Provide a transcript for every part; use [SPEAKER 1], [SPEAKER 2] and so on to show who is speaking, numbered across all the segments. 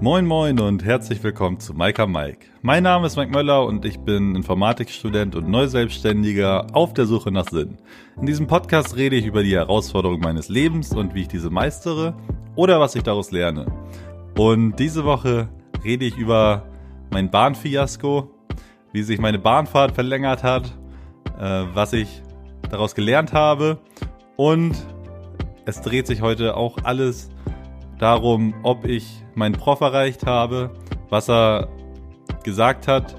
[SPEAKER 1] Moin Moin und herzlich willkommen zu Mike Mike. Mein Name ist Mike Möller und ich bin Informatikstudent und Neuselbstständiger auf der Suche nach Sinn. In diesem Podcast rede ich über die Herausforderungen meines Lebens und wie ich diese meistere oder was ich daraus lerne. Und diese Woche rede ich über mein Bahnfiasko, wie sich meine Bahnfahrt verlängert hat, äh, was ich daraus gelernt habe und es dreht sich heute auch alles darum, ob ich meinen Prof erreicht habe, was er gesagt hat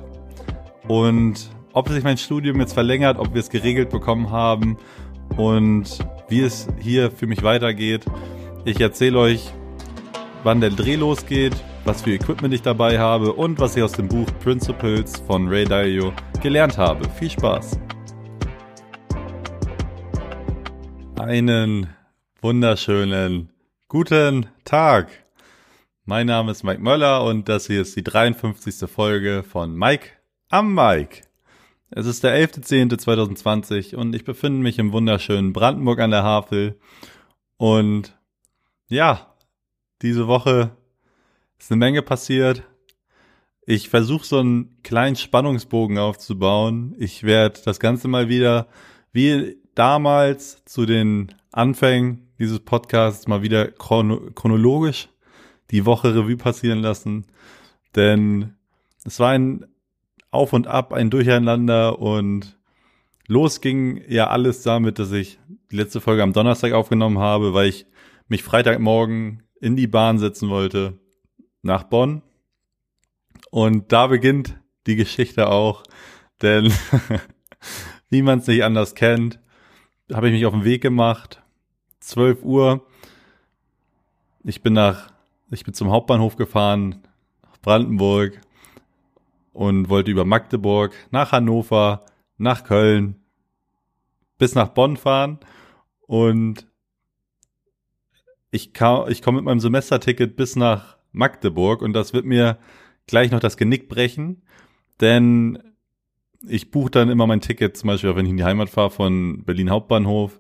[SPEAKER 1] und ob sich mein Studium jetzt verlängert, ob wir es geregelt bekommen haben und wie es hier für mich weitergeht. Ich erzähle euch, wann der Dreh losgeht, was für Equipment ich dabei habe und was ich aus dem Buch Principles von Ray Dalio gelernt habe. Viel Spaß! Einen wunderschönen guten Tag! Mein Name ist Mike Möller und das hier ist die 53. Folge von Mike am Mike. Es ist der 11.10.2020 und ich befinde mich im wunderschönen Brandenburg an der Havel. Und ja, diese Woche ist eine Menge passiert. Ich versuche so einen kleinen Spannungsbogen aufzubauen. Ich werde das Ganze mal wieder wie damals zu den Anfängen dieses Podcasts mal wieder chrono chronologisch die Woche Revue passieren lassen. Denn es war ein Auf und Ab, ein Durcheinander und los ging ja alles damit, dass ich die letzte Folge am Donnerstag aufgenommen habe, weil ich mich Freitagmorgen in die Bahn setzen wollte nach Bonn. Und da beginnt die Geschichte auch, denn wie man es nicht anders kennt, habe ich mich auf den Weg gemacht. 12 Uhr. Ich bin nach ich bin zum Hauptbahnhof gefahren, nach Brandenburg und wollte über Magdeburg nach Hannover, nach Köln, bis nach Bonn fahren und ich, ich komme mit meinem Semesterticket bis nach Magdeburg und das wird mir gleich noch das Genick brechen, denn ich buche dann immer mein Ticket, zum Beispiel, wenn ich in die Heimat fahre, von Berlin Hauptbahnhof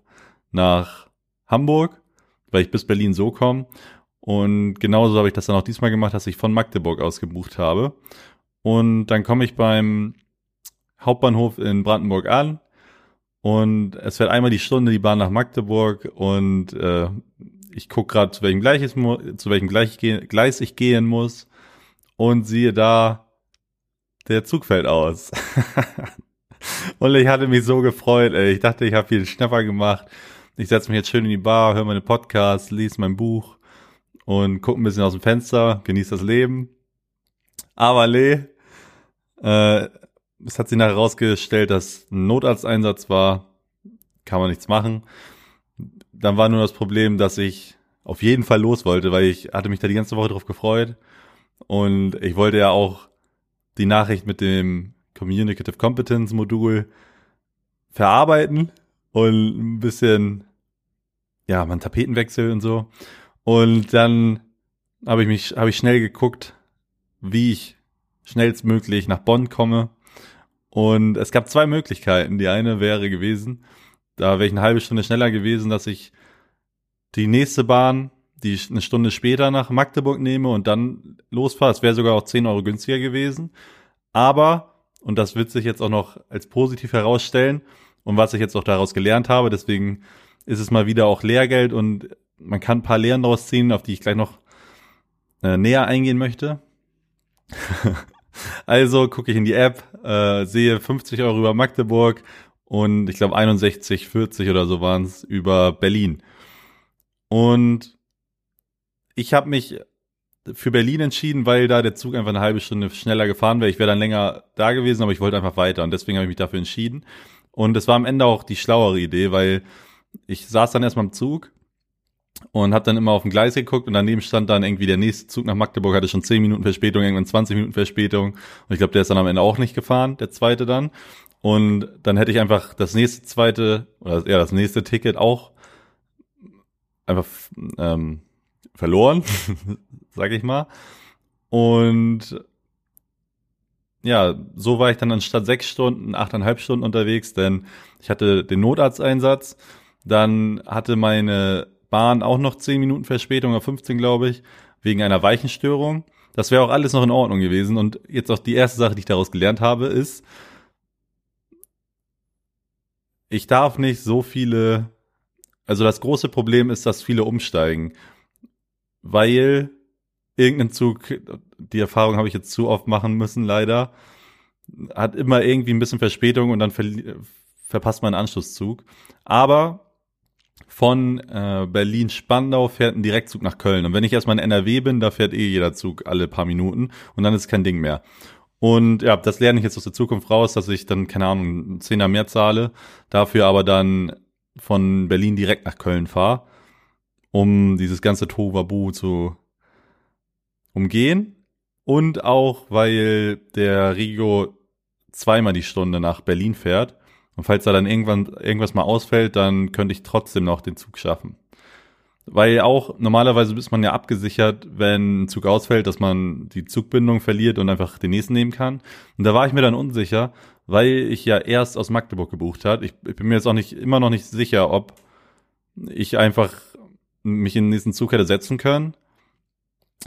[SPEAKER 1] nach Hamburg, weil ich bis Berlin so komme. Und genauso habe ich das dann auch diesmal gemacht, dass ich von Magdeburg aus gebucht habe. Und dann komme ich beim Hauptbahnhof in Brandenburg an und es fährt einmal die Stunde die Bahn nach Magdeburg und äh, ich gucke gerade, zu welchem Gleis ich, zu welchem Gleis ich, Gleis ich gehen muss und siehe da, der Zug fällt aus. und ich hatte mich so gefreut, ey. Ich dachte, ich habe einen Schnapper gemacht. Ich setze mich jetzt schön in die Bar, höre meine Podcasts, lese mein Buch und gucke ein bisschen aus dem Fenster, genieße das Leben. Aber nee, äh, es hat sich nachher herausgestellt, dass ein Notarzteinsatz war. Kann man nichts machen. Dann war nur das Problem, dass ich auf jeden Fall los wollte, weil ich hatte mich da die ganze Woche drauf gefreut. Und ich wollte ja auch die Nachricht mit dem Communicative Competence Modul verarbeiten und ein bisschen, ja, man Tapetenwechsel und so. Und dann habe ich mich, habe ich schnell geguckt, wie ich schnellstmöglich nach Bonn komme. Und es gab zwei Möglichkeiten. Die eine wäre gewesen, da wäre ich eine halbe Stunde schneller gewesen, dass ich die nächste Bahn, die eine Stunde später nach Magdeburg nehme und dann losfahre. Es wäre sogar auch 10 Euro günstiger gewesen. Aber, und das wird sich jetzt auch noch als positiv herausstellen und was ich jetzt auch daraus gelernt habe, deswegen ist es mal wieder auch Lehrgeld und man kann ein paar Lehren daraus ziehen, auf die ich gleich noch äh, näher eingehen möchte. also gucke ich in die App, äh, sehe 50 Euro über Magdeburg und ich glaube 61, 40 oder so waren es über Berlin. Und ich habe mich für Berlin entschieden, weil da der Zug einfach eine halbe Stunde schneller gefahren wäre. Ich wäre dann länger da gewesen, aber ich wollte einfach weiter und deswegen habe ich mich dafür entschieden. Und es war am Ende auch die schlauere Idee, weil ich saß dann erstmal im Zug und habe dann immer auf dem Gleis geguckt und daneben stand dann irgendwie der nächste Zug nach Magdeburg, hatte schon 10 Minuten Verspätung, irgendwann 20 Minuten Verspätung und ich glaube, der ist dann am Ende auch nicht gefahren, der zweite dann. Und dann hätte ich einfach das nächste zweite, oder ja, das nächste Ticket auch einfach ähm, verloren, sag ich mal. Und ja, so war ich dann anstatt sechs Stunden, achteinhalb Stunden unterwegs, denn ich hatte den Notarzteinsatz, dann hatte meine Bahn auch noch 10 Minuten Verspätung oder 15, glaube ich, wegen einer Weichenstörung. Das wäre auch alles noch in Ordnung gewesen. Und jetzt auch die erste Sache, die ich daraus gelernt habe, ist, ich darf nicht so viele, also das große Problem ist, dass viele umsteigen, weil irgendein Zug, die Erfahrung habe ich jetzt zu oft machen müssen, leider, hat immer irgendwie ein bisschen Verspätung und dann ver verpasst man einen Anschlusszug. Aber von äh, Berlin-Spandau fährt ein Direktzug nach Köln. Und wenn ich erstmal in NRW bin, da fährt eh jeder Zug alle paar Minuten und dann ist kein Ding mehr. Und ja, das lerne ich jetzt aus der Zukunft raus, dass ich dann, keine Ahnung, einen Zehner mehr zahle, dafür aber dann von Berlin direkt nach Köln fahre, um dieses ganze Tohuwabu zu umgehen. Und auch, weil der Rigo zweimal die Stunde nach Berlin fährt. Und falls da dann irgendwann irgendwas mal ausfällt, dann könnte ich trotzdem noch den Zug schaffen. Weil auch normalerweise ist man ja abgesichert, wenn ein Zug ausfällt, dass man die Zugbindung verliert und einfach den nächsten nehmen kann. Und da war ich mir dann unsicher, weil ich ja erst aus Magdeburg gebucht hat. Ich, ich bin mir jetzt auch nicht immer noch nicht sicher, ob ich einfach mich in den nächsten Zug hätte setzen können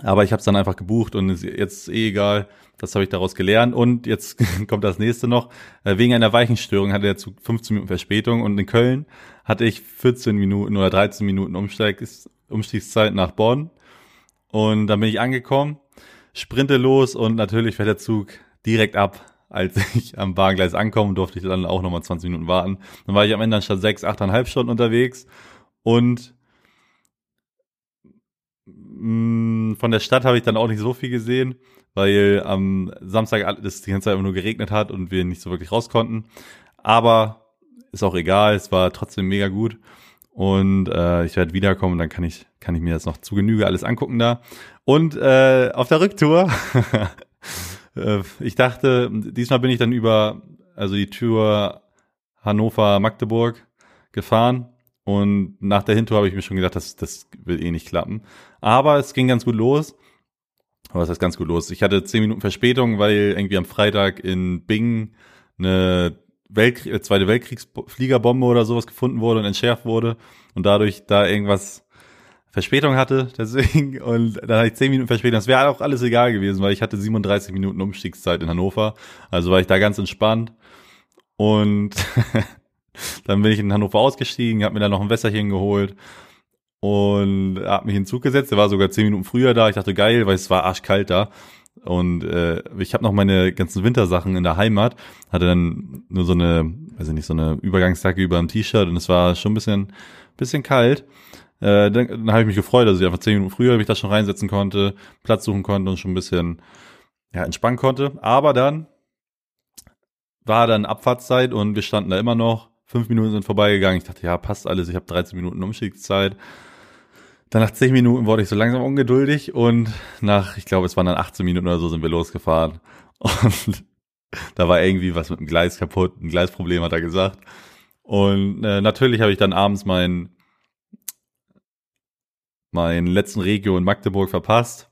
[SPEAKER 1] aber ich habe es dann einfach gebucht und ist jetzt eh egal. Das habe ich daraus gelernt. Und jetzt kommt das nächste noch. Äh, wegen einer Weichenstörung hatte der Zug 15 Minuten Verspätung und in Köln hatte ich 14 Minuten oder 13 Minuten Umsteig Umstiegszeit nach Bonn. Und dann bin ich angekommen, sprinte los und natürlich fährt der Zug direkt ab. Als ich am Bahngleis ankomme, durfte ich dann auch nochmal 20 Minuten warten. Dann war ich am Ende anstatt sechs, achteinhalb Stunden unterwegs und mh, mm, von der Stadt habe ich dann auch nicht so viel gesehen, weil am Samstag es die ganze Zeit immer nur geregnet hat und wir nicht so wirklich raus konnten. Aber ist auch egal, es war trotzdem mega gut. Und äh, ich werde wiederkommen, dann kann ich, kann ich mir das noch zu Genüge alles angucken da. Und äh, auf der Rücktour, äh, ich dachte, diesmal bin ich dann über, also die Tour Hannover-Magdeburg gefahren und nach der Hintour habe ich mir schon gedacht, das, das will eh nicht klappen. Aber es ging ganz gut los. Aber was heißt ganz gut los? Ich hatte zehn Minuten Verspätung, weil irgendwie am Freitag in Bing eine Weltkrieg, äh, Zweite Weltkriegsfliegerbombe oder sowas gefunden wurde und entschärft wurde und dadurch da irgendwas Verspätung hatte, deswegen. Und dann hatte ich zehn Minuten Verspätung. Das wäre auch alles egal gewesen, weil ich hatte 37 Minuten Umstiegszeit in Hannover. Also war ich da ganz entspannt. Und Dann bin ich in Hannover ausgestiegen, habe mir dann noch ein Wässerchen geholt und habe mich in den Zug gesetzt. Der war sogar zehn Minuten früher da. Ich dachte, geil, weil es war arschkalt da. Und äh, ich habe noch meine ganzen Wintersachen in der Heimat, hatte dann nur so eine, weiß ich nicht, so eine Übergangsjacke über ein T-Shirt und es war schon ein bisschen, bisschen kalt. Äh, dann dann habe ich mich gefreut, dass ich einfach zehn Minuten früher mich da schon reinsetzen konnte, Platz suchen konnte und schon ein bisschen ja, entspannen konnte. Aber dann war dann Abfahrtszeit und wir standen da immer noch Fünf Minuten sind vorbeigegangen. Ich dachte, ja, passt alles. Ich habe 13 Minuten Umstiegszeit. Dann nach 10 Minuten wurde ich so langsam ungeduldig und nach, ich glaube, es waren dann 18 Minuten oder so, sind wir losgefahren. Und da war irgendwie was mit dem Gleis kaputt, ein Gleisproblem hat er gesagt. Und äh, natürlich habe ich dann abends meinen meinen letzten Regio in Magdeburg verpasst.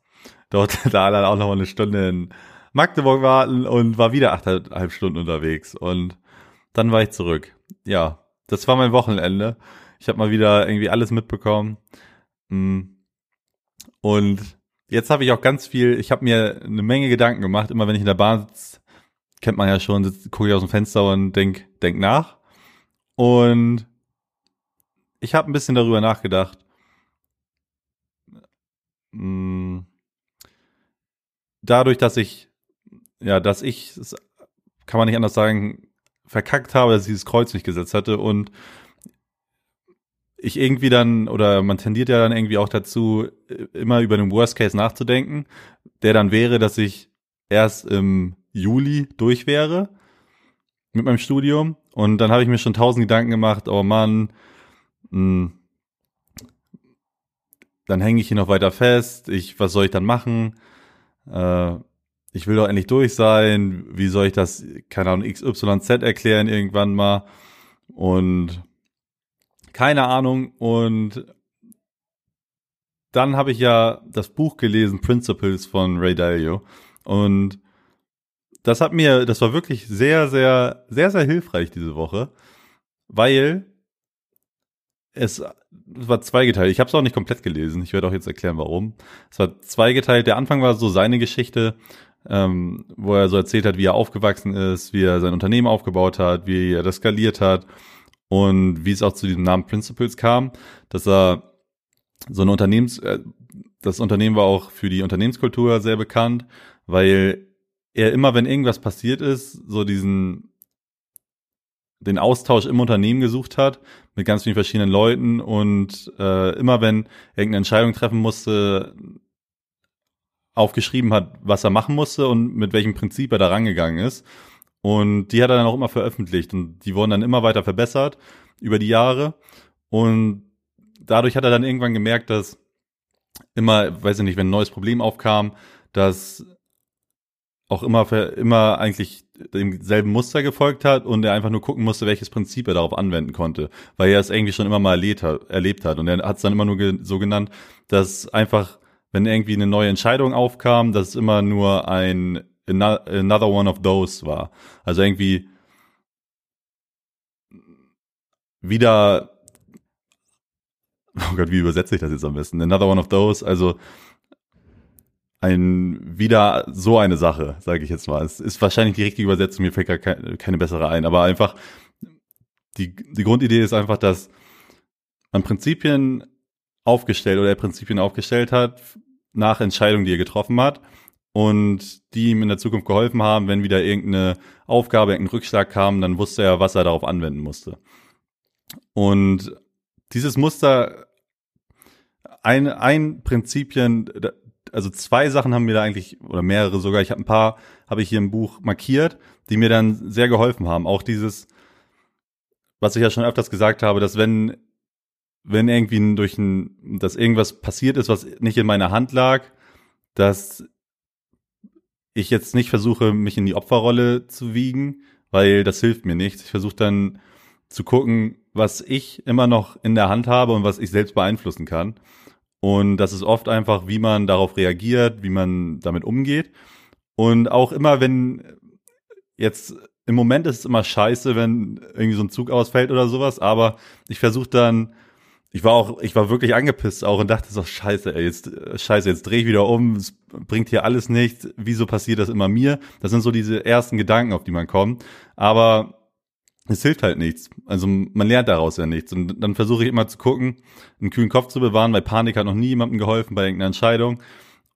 [SPEAKER 1] Dort da dann auch noch eine Stunde in Magdeburg warten und war wieder achteinhalb Stunden unterwegs. Und dann war ich zurück. Ja, das war mein Wochenende. Ich habe mal wieder irgendwie alles mitbekommen. Mm. Und jetzt habe ich auch ganz viel, ich habe mir eine Menge Gedanken gemacht. Immer wenn ich in der Bahn sitze, kennt man ja schon, gucke ich aus dem Fenster und denk, denk nach. Und ich habe ein bisschen darüber nachgedacht. Mm. Dadurch, dass ich, ja, dass ich, kann man nicht anders sagen, verkackt habe, dass ich dieses Kreuz nicht gesetzt hatte und ich irgendwie dann, oder man tendiert ja dann irgendwie auch dazu, immer über den Worst Case nachzudenken, der dann wäre, dass ich erst im Juli durch wäre mit meinem Studium und dann habe ich mir schon tausend Gedanken gemacht, oh Mann, mh, hm, dann hänge ich hier noch weiter fest, ich, was soll ich dann machen? Äh, ich will doch endlich durch sein, wie soll ich das, keine Ahnung, XYZ erklären irgendwann mal und keine Ahnung und dann habe ich ja das Buch gelesen, Principles von Ray Dalio und das hat mir, das war wirklich sehr, sehr, sehr, sehr hilfreich diese Woche, weil es war zweigeteilt. Ich habe es auch nicht komplett gelesen. Ich werde auch jetzt erklären, warum. Es war zweigeteilt. Der Anfang war so seine Geschichte, ähm, wo er so erzählt hat, wie er aufgewachsen ist, wie er sein Unternehmen aufgebaut hat, wie er das skaliert hat und wie es auch zu diesem Namen Principles kam, dass er so ein Unternehmens, äh, das Unternehmen war auch für die Unternehmenskultur sehr bekannt, weil er immer, wenn irgendwas passiert ist, so diesen den Austausch im Unternehmen gesucht hat mit ganz vielen verschiedenen Leuten und äh, immer wenn irgendeine Entscheidung treffen musste, aufgeschrieben hat, was er machen musste und mit welchem Prinzip er da rangegangen ist. Und die hat er dann auch immer veröffentlicht und die wurden dann immer weiter verbessert über die Jahre. Und dadurch hat er dann irgendwann gemerkt, dass immer, weiß ich nicht, wenn ein neues Problem aufkam, dass auch immer, für, immer eigentlich demselben Muster gefolgt hat und er einfach nur gucken musste, welches Prinzip er darauf anwenden konnte, weil er es irgendwie schon immer mal erlebt hat. Erlebt hat. Und er hat es dann immer nur so genannt, dass einfach, wenn irgendwie eine neue Entscheidung aufkam, dass es immer nur ein another one of those war. Also irgendwie wieder, oh Gott, wie übersetze ich das jetzt am besten? Another one of those, also ein wieder so eine Sache, sage ich jetzt mal. Es ist wahrscheinlich die richtige Übersetzung, mir fällt gar keine, bessere ein, aber einfach die, die Grundidee ist einfach, dass man Prinzipien aufgestellt oder er Prinzipien aufgestellt hat nach Entscheidungen, die er getroffen hat und die ihm in der Zukunft geholfen haben, wenn wieder irgendeine Aufgabe, irgendein Rückschlag kam, dann wusste er, was er darauf anwenden musste. Und dieses Muster, ein, ein Prinzipien, also zwei Sachen haben mir da eigentlich, oder mehrere sogar, ich habe ein paar, habe ich hier im Buch markiert, die mir dann sehr geholfen haben. Auch dieses, was ich ja schon öfters gesagt habe, dass wenn, wenn irgendwie durch ein, dass irgendwas passiert ist, was nicht in meiner Hand lag, dass ich jetzt nicht versuche, mich in die Opferrolle zu wiegen, weil das hilft mir nichts. Ich versuche dann zu gucken, was ich immer noch in der Hand habe und was ich selbst beeinflussen kann. Und das ist oft einfach, wie man darauf reagiert, wie man damit umgeht. Und auch immer, wenn jetzt im Moment ist es immer scheiße, wenn irgendwie so ein Zug ausfällt oder sowas, aber ich versuche dann, ich war auch, ich war wirklich angepisst auch und dachte so, scheiße, ey, jetzt, scheiße, jetzt dreh ich wieder um, es bringt hier alles nichts, wieso passiert das immer mir? Das sind so diese ersten Gedanken, auf die man kommt. Aber es hilft halt nichts. Also man lernt daraus ja nichts. Und dann versuche ich immer zu gucken, einen kühlen Kopf zu bewahren, weil Panik hat noch nie jemandem geholfen bei irgendeiner Entscheidung.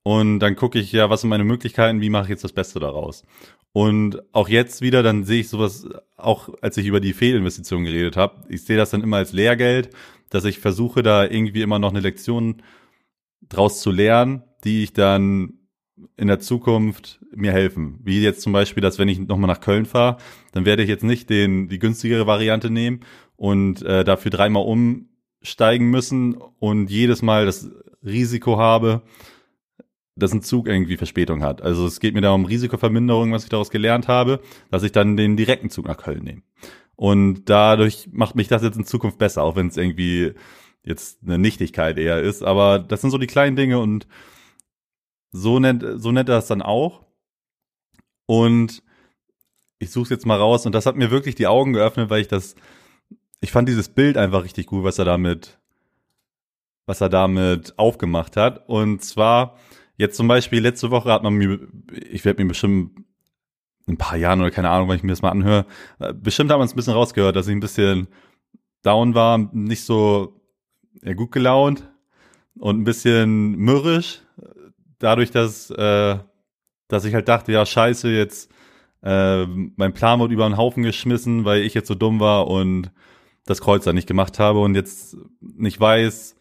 [SPEAKER 1] Und dann gucke ich, ja, was sind meine Möglichkeiten, wie mache ich jetzt das Beste daraus? Und auch jetzt wieder, dann sehe ich sowas, auch als ich über die Fehlinvestition geredet habe, ich sehe das dann immer als Lehrgeld, dass ich versuche, da irgendwie immer noch eine Lektion draus zu lernen, die ich dann in der Zukunft mir helfen. Wie jetzt zum Beispiel, dass wenn ich nochmal nach Köln fahre, dann werde ich jetzt nicht den, die günstigere Variante nehmen und äh, dafür dreimal umsteigen müssen und jedes Mal das Risiko habe, dass ein Zug irgendwie Verspätung hat. Also es geht mir da um Risikoverminderung, was ich daraus gelernt habe, dass ich dann den direkten Zug nach Köln nehme. Und dadurch macht mich das jetzt in Zukunft besser, auch wenn es irgendwie jetzt eine Nichtigkeit eher ist. Aber das sind so die kleinen Dinge und so nennt, so nennt er es dann auch. Und ich suche es jetzt mal raus. Und das hat mir wirklich die Augen geöffnet, weil ich das, ich fand dieses Bild einfach richtig gut, was er damit, was er damit aufgemacht hat. Und zwar, jetzt zum Beispiel, letzte Woche hat man mir, ich werde mir bestimmt ein paar Jahren oder keine Ahnung, wenn ich mir das mal anhöre, äh, bestimmt haben wir es ein bisschen rausgehört, dass ich ein bisschen down war, nicht so ja, gut gelaunt und ein bisschen mürrisch dadurch, dass, äh, dass ich halt dachte, ja, scheiße, jetzt äh, mein Plan wurde über den Haufen geschmissen, weil ich jetzt so dumm war und das Kreuz da nicht gemacht habe und jetzt nicht weiß,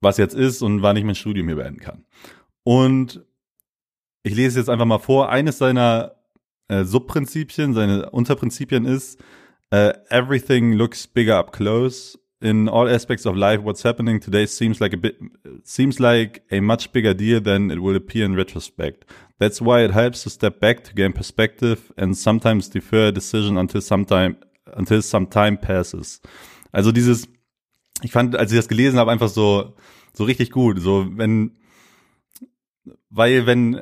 [SPEAKER 1] was jetzt ist und wann ich mein Studium hier beenden kann. Und ich lese jetzt einfach mal vor, eines seiner äh, Subprinzipien, seine Unterprinzipien ist, uh, everything looks bigger up close in all aspects of life, what's happening today seems like a bit seems like a much bigger deal than it will appear in retrospect. That's why it helps to step back to gain perspective and sometimes defer a decision until some time until some time passes. Also dieses, ich fand, als ich das gelesen habe, einfach so so richtig gut. So wenn, weil wenn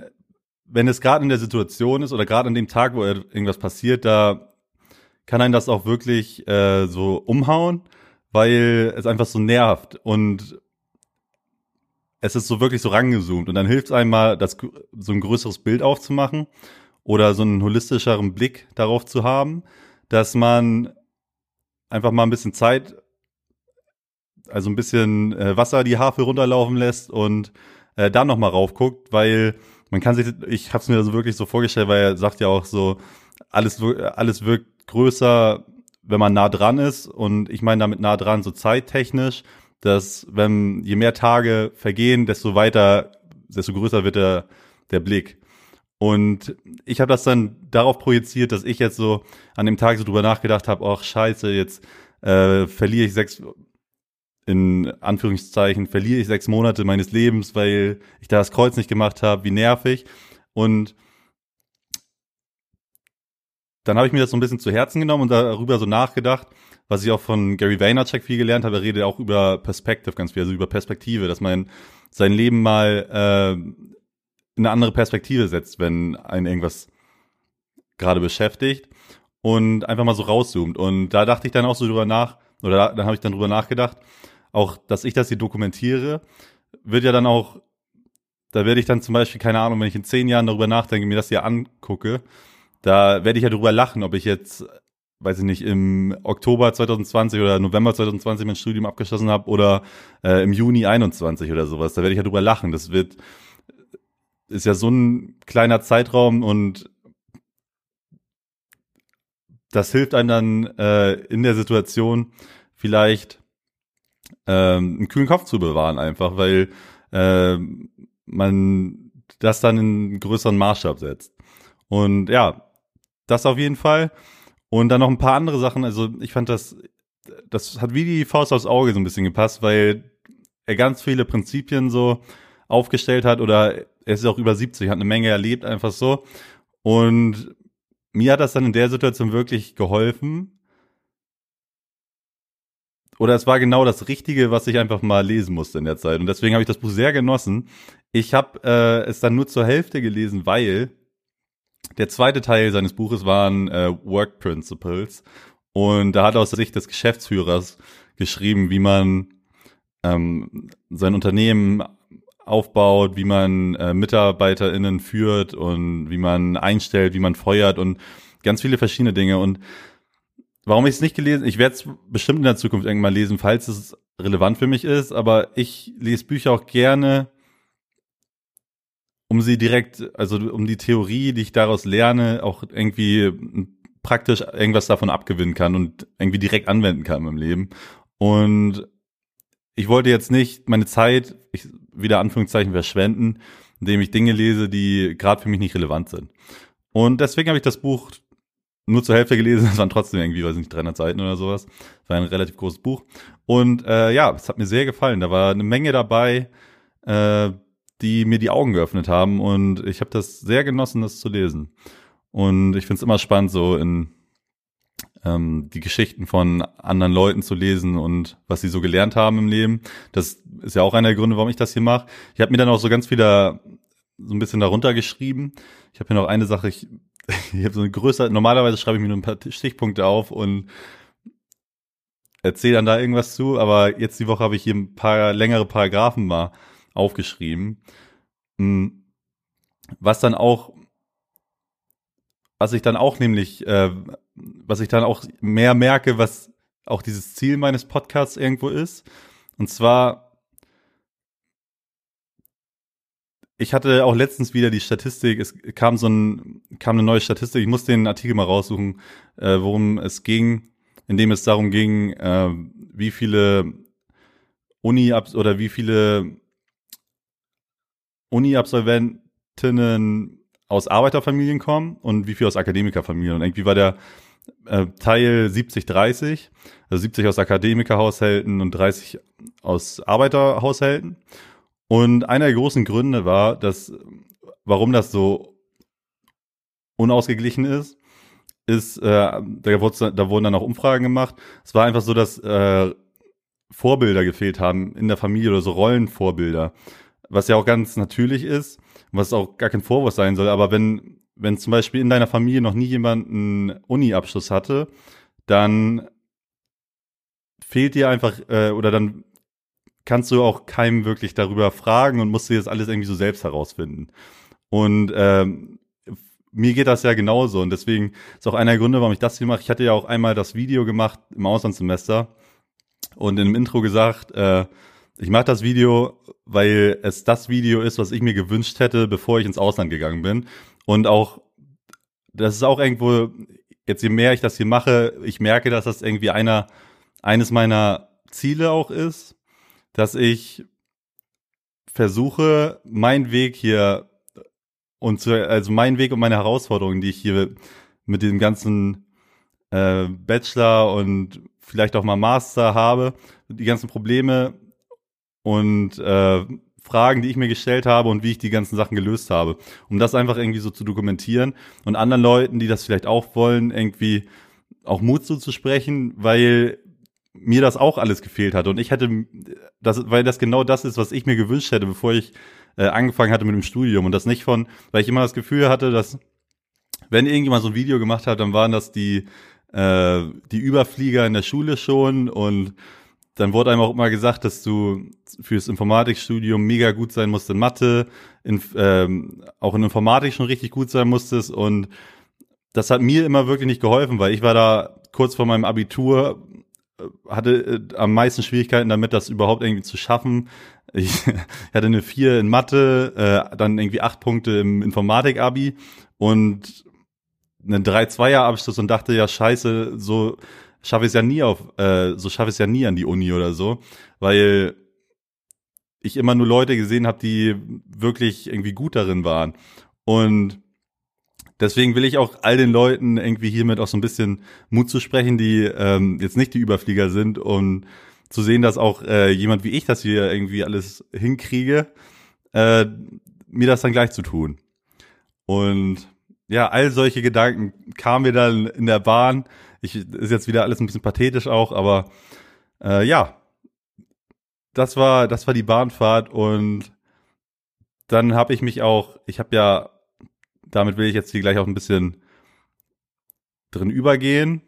[SPEAKER 1] wenn es gerade in der Situation ist oder gerade an dem Tag, wo irgendwas passiert, da kann einen das auch wirklich äh, so umhauen weil es einfach so nervt und es ist so wirklich so rangezoomt und dann hilft es einmal, das, so ein größeres Bild aufzumachen oder so einen holistischeren Blick darauf zu haben, dass man einfach mal ein bisschen Zeit, also ein bisschen äh, Wasser die Hafe runterlaufen lässt und äh, dann nochmal raufguckt, weil man kann sich, ich habe es mir so wirklich so vorgestellt, weil er sagt ja auch so, alles, alles wirkt größer, wenn man nah dran ist und ich meine damit nah dran so zeittechnisch, dass wenn je mehr Tage vergehen, desto weiter, desto größer wird der, der Blick. Und ich habe das dann darauf projiziert, dass ich jetzt so an dem Tag so drüber nachgedacht habe, ach scheiße, jetzt äh, verliere ich sechs, in Anführungszeichen, verliere ich sechs Monate meines Lebens, weil ich da das Kreuz nicht gemacht habe, wie nervig. Und dann habe ich mir das so ein bisschen zu Herzen genommen und darüber so nachgedacht, was ich auch von Gary Vaynerchuk viel gelernt habe. Er redet auch über Perspective ganz viel, also über Perspektive, dass man sein Leben mal äh, in eine andere Perspektive setzt, wenn einen irgendwas gerade beschäftigt und einfach mal so rauszoomt. Und da dachte ich dann auch so drüber nach, oder da, dann habe ich dann drüber nachgedacht, auch, dass ich das hier dokumentiere, wird ja dann auch, da werde ich dann zum Beispiel, keine Ahnung, wenn ich in zehn Jahren darüber nachdenke, mir das hier angucke, da werde ich ja drüber lachen, ob ich jetzt, weiß ich nicht, im Oktober 2020 oder November 2020 mein Studium abgeschlossen habe oder äh, im Juni 21 oder sowas. Da werde ich ja drüber lachen. Das wird, ist ja so ein kleiner Zeitraum und das hilft einem dann äh, in der Situation vielleicht ähm, einen kühlen Kopf zu bewahren einfach, weil äh, man das dann in größeren Maßstab setzt. Und ja, das auf jeden Fall. Und dann noch ein paar andere Sachen. Also ich fand das, das hat wie die Faust aufs Auge so ein bisschen gepasst, weil er ganz viele Prinzipien so aufgestellt hat oder er ist auch über 70, hat eine Menge erlebt, einfach so. Und mir hat das dann in der Situation wirklich geholfen. Oder es war genau das Richtige, was ich einfach mal lesen musste in der Zeit. Und deswegen habe ich das Buch sehr genossen. Ich habe äh, es dann nur zur Hälfte gelesen, weil der zweite Teil seines Buches waren äh, Work Principles. Und da hat er aus der Sicht des Geschäftsführers geschrieben, wie man ähm, sein Unternehmen aufbaut, wie man äh, MitarbeiterInnen führt und wie man einstellt, wie man feuert und ganz viele verschiedene Dinge. Und warum ich es nicht gelesen, ich werde es bestimmt in der Zukunft irgendwann lesen, falls es relevant für mich ist, aber ich lese Bücher auch gerne um sie direkt, also um die Theorie, die ich daraus lerne, auch irgendwie praktisch irgendwas davon abgewinnen kann und irgendwie direkt anwenden kann im Leben. Und ich wollte jetzt nicht meine Zeit, ich, wieder Anführungszeichen, verschwenden, indem ich Dinge lese, die gerade für mich nicht relevant sind. Und deswegen habe ich das Buch nur zur Hälfte gelesen. Es waren trotzdem irgendwie, weiß ich nicht, 300 Seiten oder sowas. War ein relativ großes Buch. Und äh, ja, es hat mir sehr gefallen. Da war eine Menge dabei, äh, die mir die Augen geöffnet haben und ich habe das sehr genossen, das zu lesen. Und ich finde es immer spannend, so in ähm, die Geschichten von anderen Leuten zu lesen und was sie so gelernt haben im Leben. Das ist ja auch einer der Gründe, warum ich das hier mache. Ich habe mir dann auch so ganz wieder so ein bisschen darunter geschrieben. Ich habe hier noch eine Sache, ich, ich habe so eine größere, normalerweise schreibe ich mir nur ein paar Stichpunkte auf und erzähle dann da irgendwas zu, aber jetzt die Woche habe ich hier ein paar längere Paragraphen mal aufgeschrieben. Hm. Was dann auch, was ich dann auch nämlich, äh, was ich dann auch mehr merke, was auch dieses Ziel meines Podcasts irgendwo ist. Und zwar, ich hatte auch letztens wieder die Statistik, es kam so ein, kam eine neue Statistik, ich muss den Artikel mal raussuchen, äh, worum es ging, in dem es darum ging, äh, wie viele Uni oder wie viele Uni-Absolventinnen aus Arbeiterfamilien kommen und wie viel aus Akademikerfamilien. Und irgendwie war der äh, Teil 70-30, also 70 aus Akademikerhaushalten und 30 aus Arbeiterhaushalten. Und einer der großen Gründe war, dass, warum das so unausgeglichen ist, ist, äh, da, wurde, da wurden dann auch Umfragen gemacht. Es war einfach so, dass äh, Vorbilder gefehlt haben in der Familie oder so Rollenvorbilder was ja auch ganz natürlich ist, was auch gar kein Vorwurf sein soll, aber wenn, wenn zum Beispiel in deiner Familie noch nie jemand einen Uni-Abschluss hatte, dann fehlt dir einfach, äh, oder dann kannst du auch keinem wirklich darüber fragen und musst dir das alles irgendwie so selbst herausfinden. Und ähm, mir geht das ja genauso und deswegen ist auch einer der Gründe, warum ich das hier mache. Ich hatte ja auch einmal das Video gemacht im Auslandssemester und im Intro gesagt, äh, ich mache das Video, weil es das Video ist, was ich mir gewünscht hätte, bevor ich ins Ausland gegangen bin. Und auch, das ist auch irgendwo, jetzt je mehr ich das hier mache, ich merke, dass das irgendwie einer, eines meiner Ziele auch ist, dass ich versuche, meinen Weg hier und zu, also meinen Weg und meine Herausforderungen, die ich hier mit dem ganzen äh, Bachelor und vielleicht auch mal Master habe, die ganzen Probleme und äh, Fragen, die ich mir gestellt habe und wie ich die ganzen Sachen gelöst habe, um das einfach irgendwie so zu dokumentieren und anderen Leuten, die das vielleicht auch wollen, irgendwie auch Mut zuzusprechen, weil mir das auch alles gefehlt hat und ich hätte das, weil das genau das ist, was ich mir gewünscht hätte, bevor ich äh, angefangen hatte mit dem Studium. Und das nicht von, weil ich immer das Gefühl hatte, dass wenn irgendjemand so ein Video gemacht hat, dann waren das die äh, die Überflieger in der Schule schon. Und dann wurde einem auch immer gesagt, dass du fürs Informatikstudium mega gut sein musst in Mathe, in, ähm, auch in Informatik schon richtig gut sein musstest. Und das hat mir immer wirklich nicht geholfen, weil ich war da kurz vor meinem Abitur, hatte äh, am meisten Schwierigkeiten damit, das überhaupt irgendwie zu schaffen. Ich hatte eine vier in Mathe, äh, dann irgendwie acht Punkte im Informatik-Abi und einen 3-2er-Abschluss und dachte, ja, scheiße, so schaffe ich es ja nie auf, äh, so schaffe ich es ja nie an die Uni oder so, weil ich immer nur Leute gesehen habe, die wirklich irgendwie gut darin waren. Und deswegen will ich auch all den Leuten irgendwie hiermit auch so ein bisschen Mut zu sprechen, die ähm, jetzt nicht die Überflieger sind und zu sehen, dass auch äh, jemand wie ich das hier irgendwie alles hinkriege, äh, mir das dann gleich zu tun. Und ja, all solche Gedanken kamen mir dann in der Bahn ich, ist jetzt wieder alles ein bisschen pathetisch auch, aber äh, ja, das war, das war die Bahnfahrt und dann habe ich mich auch, ich habe ja, damit will ich jetzt hier gleich auch ein bisschen drin übergehen.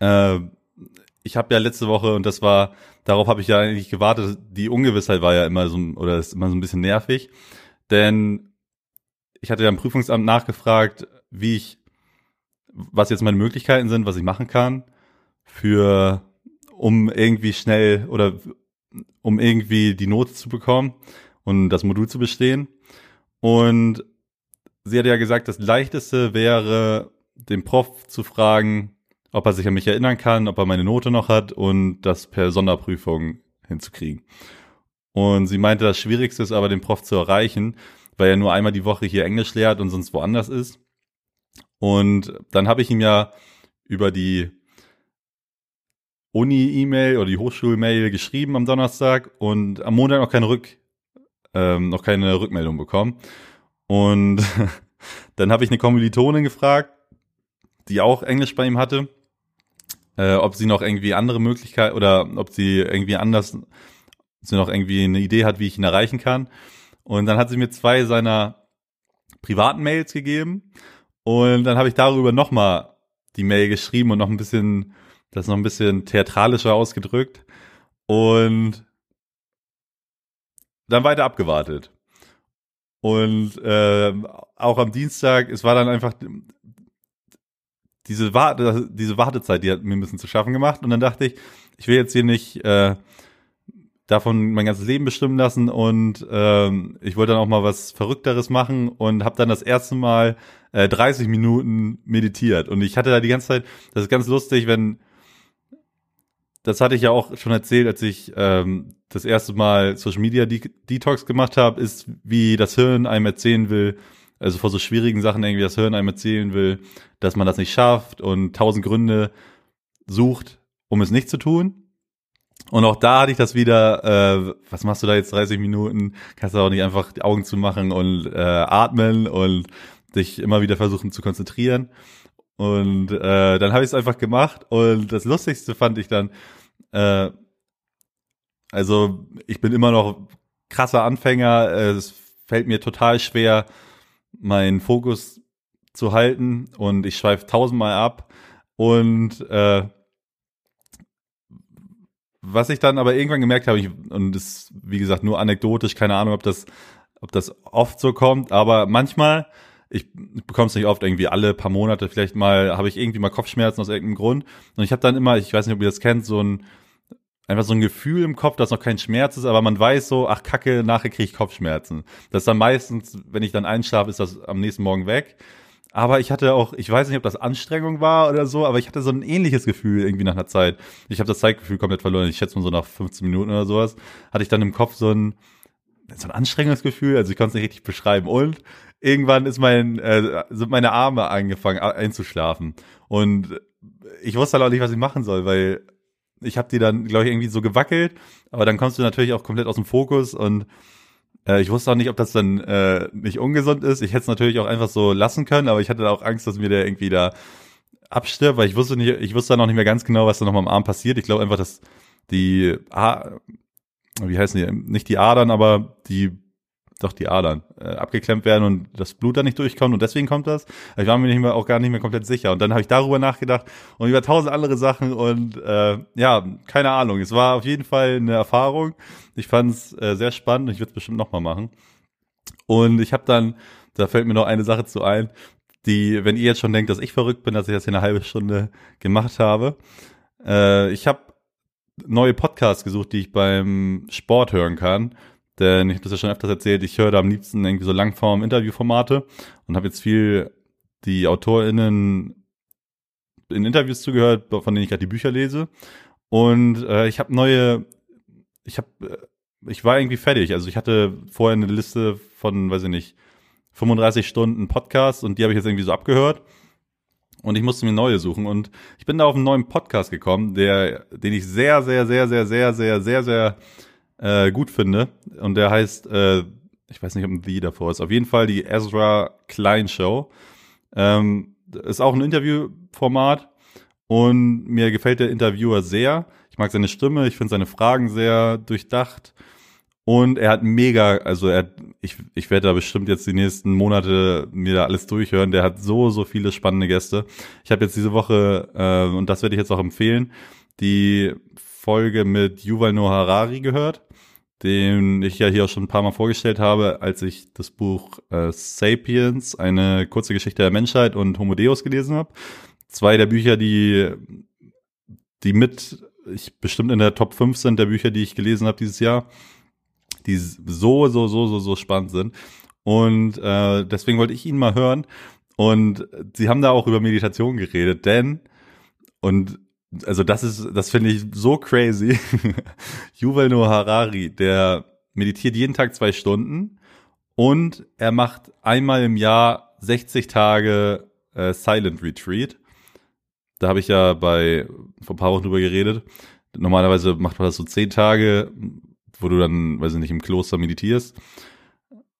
[SPEAKER 1] Äh, ich habe ja letzte Woche und das war, darauf habe ich ja eigentlich gewartet. Die Ungewissheit war ja immer so oder ist immer so ein bisschen nervig, denn ich hatte ja im Prüfungsamt nachgefragt, wie ich was jetzt meine Möglichkeiten sind, was ich machen kann, für um irgendwie schnell oder um irgendwie die Note zu bekommen und das Modul zu bestehen. Und sie hat ja gesagt, das leichteste wäre, den Prof zu fragen, ob er sich an mich erinnern kann, ob er meine Note noch hat und das per Sonderprüfung hinzukriegen. Und sie meinte, das Schwierigste ist aber, den Prof zu erreichen, weil er nur einmal die Woche hier Englisch lehrt und sonst woanders ist. Und dann habe ich ihm ja über die Uni-E-Mail oder die Hochschul-Mail geschrieben am Donnerstag und am Montag noch keine Rück, ähm, noch keine Rückmeldung bekommen. Und dann habe ich eine Kommilitonin gefragt, die auch Englisch bei ihm hatte, äh, ob sie noch irgendwie andere Möglichkeiten oder ob sie irgendwie anders, sie noch irgendwie eine Idee hat, wie ich ihn erreichen kann. Und dann hat sie mir zwei seiner privaten Mails gegeben und dann habe ich darüber nochmal die Mail geschrieben und noch ein bisschen, das noch ein bisschen theatralischer ausgedrückt. Und dann weiter abgewartet. Und äh, auch am Dienstag, es war dann einfach diese, Warte, diese Wartezeit, die hat mir ein bisschen zu schaffen gemacht. Und dann dachte ich, ich will jetzt hier nicht äh, davon mein ganzes Leben bestimmen lassen. Und ähm, ich wollte dann auch mal was Verrückteres machen und habe dann das erste Mal äh, 30 Minuten meditiert. Und ich hatte da die ganze Zeit, das ist ganz lustig, wenn, das hatte ich ja auch schon erzählt, als ich ähm, das erste Mal Social Media De Detox gemacht habe, ist, wie das Hirn einem erzählen will, also vor so schwierigen Sachen irgendwie das Hirn einem erzählen will, dass man das nicht schafft und tausend Gründe sucht, um es nicht zu tun. Und auch da hatte ich das wieder, äh, was machst du da jetzt 30 Minuten? Kannst du auch nicht einfach die Augen zumachen und äh, atmen und dich immer wieder versuchen zu konzentrieren. Und äh, dann habe ich es einfach gemacht. Und das Lustigste fand ich dann, äh, also ich bin immer noch krasser Anfänger. Es fällt mir total schwer, meinen Fokus zu halten und ich schweife tausendmal ab. Und äh, was ich dann aber irgendwann gemerkt habe, und das, wie gesagt, nur anekdotisch, keine Ahnung, ob das, ob das oft so kommt, aber manchmal, ich bekomme es nicht oft, irgendwie alle paar Monate vielleicht mal, habe ich irgendwie mal Kopfschmerzen aus irgendeinem Grund. Und ich habe dann immer, ich weiß nicht, ob ihr das kennt, so ein, einfach so ein Gefühl im Kopf, dass noch kein Schmerz ist, aber man weiß so, ach Kacke, nachher kriege ich Kopfschmerzen. Das ist dann meistens, wenn ich dann einschlafe, ist das am nächsten Morgen weg. Aber ich hatte auch, ich weiß nicht, ob das Anstrengung war oder so, aber ich hatte so ein ähnliches Gefühl irgendwie nach einer Zeit. Ich habe das Zeitgefühl komplett verloren. Ich schätze mal so nach 15 Minuten oder sowas, hatte ich dann im Kopf so ein, so ein Anstrengungsgefühl. Also ich konnte es nicht richtig beschreiben. Und irgendwann ist mein, äh, sind meine Arme angefangen einzuschlafen. Und ich wusste halt auch nicht, was ich machen soll, weil ich habe die dann, glaube ich, irgendwie so gewackelt. Aber dann kommst du natürlich auch komplett aus dem Fokus und äh, ich wusste auch nicht, ob das dann äh, nicht ungesund ist. Ich hätte es natürlich auch einfach so lassen können, aber ich hatte auch Angst, dass mir der irgendwie da abstirbt, weil ich wusste nicht, ich wusste dann noch nicht mehr ganz genau, was da nochmal am Arm passiert. Ich glaube einfach, dass die, ah, wie heißen die, nicht die Adern, aber die doch die Adern äh, abgeklemmt werden und das Blut da nicht durchkommt und deswegen kommt das. Ich war mir nicht mehr, auch gar nicht mehr komplett sicher. Und dann habe ich darüber nachgedacht und über tausend andere Sachen und äh, ja, keine Ahnung. Es war auf jeden Fall eine Erfahrung. Ich fand es äh, sehr spannend. Ich würde es bestimmt nochmal machen. Und ich habe dann, da fällt mir noch eine Sache zu ein, die, wenn ihr jetzt schon denkt, dass ich verrückt bin, dass ich das hier eine halbe Stunde gemacht habe. Äh, ich habe neue Podcasts gesucht, die ich beim Sport hören kann. Denn ich habe das ja schon öfters erzählt, ich höre da am liebsten irgendwie so Langform-Interviewformate und habe jetzt viel die AutorInnen in Interviews zugehört, von denen ich gerade die Bücher lese. Und äh, ich habe neue, ich habe, äh, ich war irgendwie fertig. Also ich hatte vorher eine Liste von, weiß ich nicht, 35 Stunden Podcast und die habe ich jetzt irgendwie so abgehört. Und ich musste mir neue suchen. Und ich bin da auf einen neuen Podcast gekommen, der, den ich sehr, sehr, sehr, sehr, sehr, sehr, sehr, sehr äh, gut finde. Und der heißt, äh, ich weiß nicht, ob ein The davor ist, auf jeden Fall die Ezra Klein Show. Ähm, ist auch ein Interviewformat und mir gefällt der Interviewer sehr. Ich mag seine Stimme, ich finde seine Fragen sehr durchdacht. Und er hat mega, also er, ich, ich werde da bestimmt jetzt die nächsten Monate mir da alles durchhören. Der hat so, so viele spannende Gäste. Ich habe jetzt diese Woche, äh, und das werde ich jetzt auch empfehlen, die Folge mit Yuval Noah Harari gehört den ich ja hier auch schon ein paar Mal vorgestellt habe, als ich das Buch äh, Sapiens, eine kurze Geschichte der Menschheit und Homo Deus gelesen habe. Zwei der Bücher, die, die mit, ich bestimmt in der Top 5 sind der Bücher, die ich gelesen habe dieses Jahr, die so, so, so, so, so spannend sind. Und äh, deswegen wollte ich ihn mal hören. Und sie haben da auch über Meditation geredet, denn, und also das ist, das finde ich so crazy. Yuval Noah Harari, der meditiert jeden Tag zwei Stunden und er macht einmal im Jahr 60 Tage äh, Silent Retreat. Da habe ich ja bei vor ein paar Wochen drüber geredet. Normalerweise macht man das so zehn Tage, wo du dann, weiß ich nicht, im Kloster meditierst.